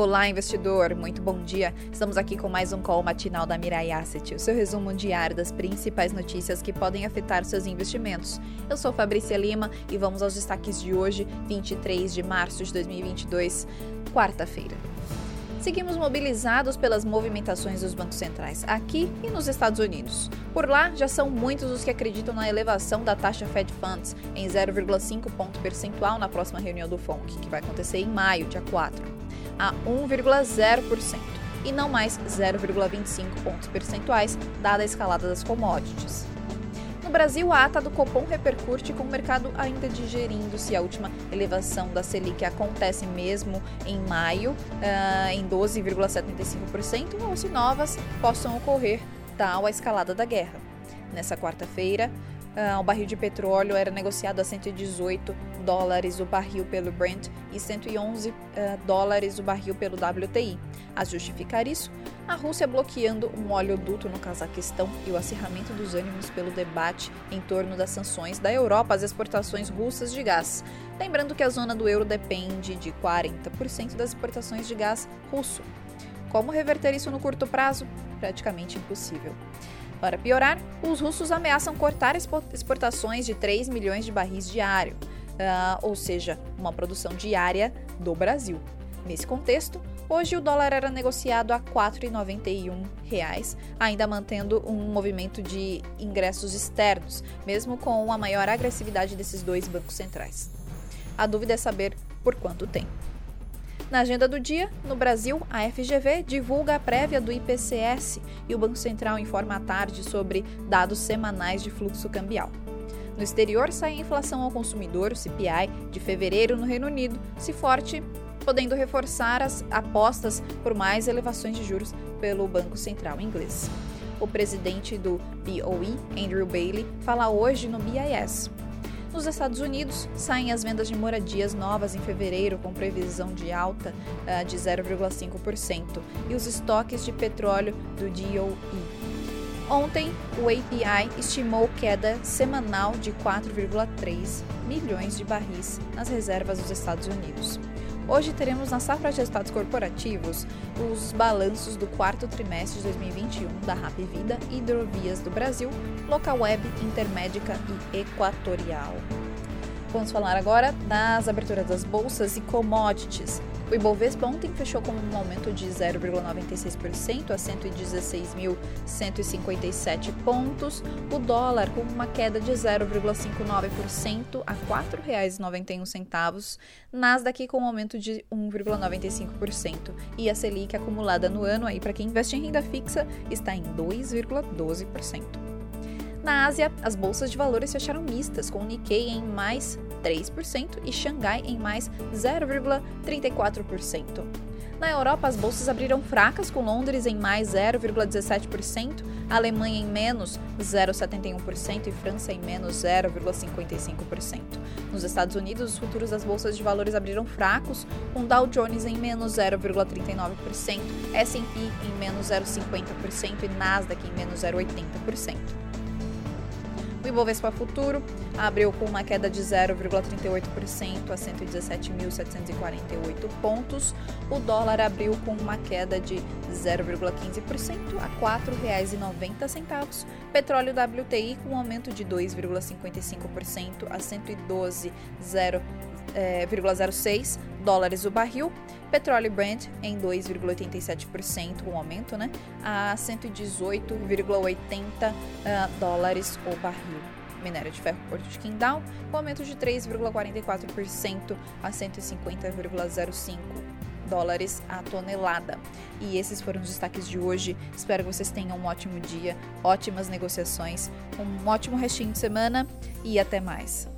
Olá, investidor, muito bom dia. Estamos aqui com mais um call matinal da Mirai Asset, o seu resumo diário das principais notícias que podem afetar seus investimentos. Eu sou Fabrícia Lima e vamos aos destaques de hoje, 23 de março de 2022, quarta-feira. Seguimos mobilizados pelas movimentações dos bancos centrais aqui e nos Estados Unidos. Por lá, já são muitos os que acreditam na elevação da taxa Fed Funds em 0,5 ponto percentual na próxima reunião do FONC, que vai acontecer em maio, dia 4 a 1,0% e não mais 0,25 pontos percentuais, dada a escalada das commodities. No Brasil, a ata do Copom repercute com o mercado ainda digerindo se a última elevação da Selic acontece mesmo em maio, uh, em 12,75%, ou se novas possam ocorrer, tal a escalada da guerra. Nessa quarta-feira, Uh, o barril de petróleo era negociado a 118 dólares o barril pelo Brent e 111 uh, ah, dólares o barril pelo WTI. A justificar isso, a Rússia bloqueando um oleoduto no Cazaquistão e o acirramento dos ânimos pelo debate em torno das sanções da Europa às exportações russas de gás. Lembrando que a zona do euro depende de 40% das exportações de gás russo. Como reverter isso no curto prazo? Praticamente impossível. Para piorar, os russos ameaçam cortar exportações de 3 milhões de barris diário, uh, ou seja, uma produção diária do Brasil. Nesse contexto, hoje o dólar era negociado a R$ 4,91, ainda mantendo um movimento de ingressos externos, mesmo com a maior agressividade desses dois bancos centrais. A dúvida é saber por quanto tempo. Na agenda do dia, no Brasil, a FGV divulga a prévia do IPCS e o Banco Central informa à tarde sobre dados semanais de fluxo cambial. No exterior, sai a inflação ao consumidor, o CPI, de fevereiro no Reino Unido, se forte, podendo reforçar as apostas por mais elevações de juros pelo Banco Central inglês. O presidente do BOE, Andrew Bailey, fala hoje no BIS. Nos Estados Unidos, saem as vendas de moradias novas em fevereiro, com previsão de alta uh, de 0,5%, e os estoques de petróleo do DOE. Ontem, o API estimou queda semanal de 4,3 milhões de barris nas reservas dos Estados Unidos. Hoje teremos na safra de resultados corporativos os balanços do quarto trimestre de 2021 da Rap Vida, Hidrovias do Brasil, Local Web, Intermédica e Equatorial. Vamos falar agora das aberturas das bolsas e commodities. O Ibovespa ontem fechou com um aumento de 0,96% a 116.157 pontos. O dólar com uma queda de 0,59% a R$ 4,91. Nasdaq com um aumento de 1,95%. E a Selic acumulada no ano aí para quem investe em renda fixa está em 2,12%. Na Ásia, as bolsas de valores fecharam mistas, com o Nikkei em mais 3% e Xangai em mais 0,34%. Na Europa, as bolsas abriram fracas, com Londres em mais 0,17%, Alemanha em menos 0,71% e França em menos 0,55%. Nos Estados Unidos, os futuros das bolsas de valores abriram fracos, com Dow Jones em menos 0,39%, S&P em menos 0,50% e Nasdaq em menos 0,80%. O Ibovespa Futuro abriu com uma queda de 0,38% a 117.748 pontos. O dólar abriu com uma queda de 0,15% a R$ 4,90. Petróleo WTI com um aumento de 2,55% a 112,06 é, dólares o barril. Petróleo Brent em 2,87%, um aumento, né? A 118,80 uh, dólares o barril. Minério de ferro Porto de Qingdao, com aumento de 3,44% a 150,05 dólares a tonelada. E esses foram os destaques de hoje. Espero que vocês tenham um ótimo dia, ótimas negociações, um ótimo restinho de semana e até mais.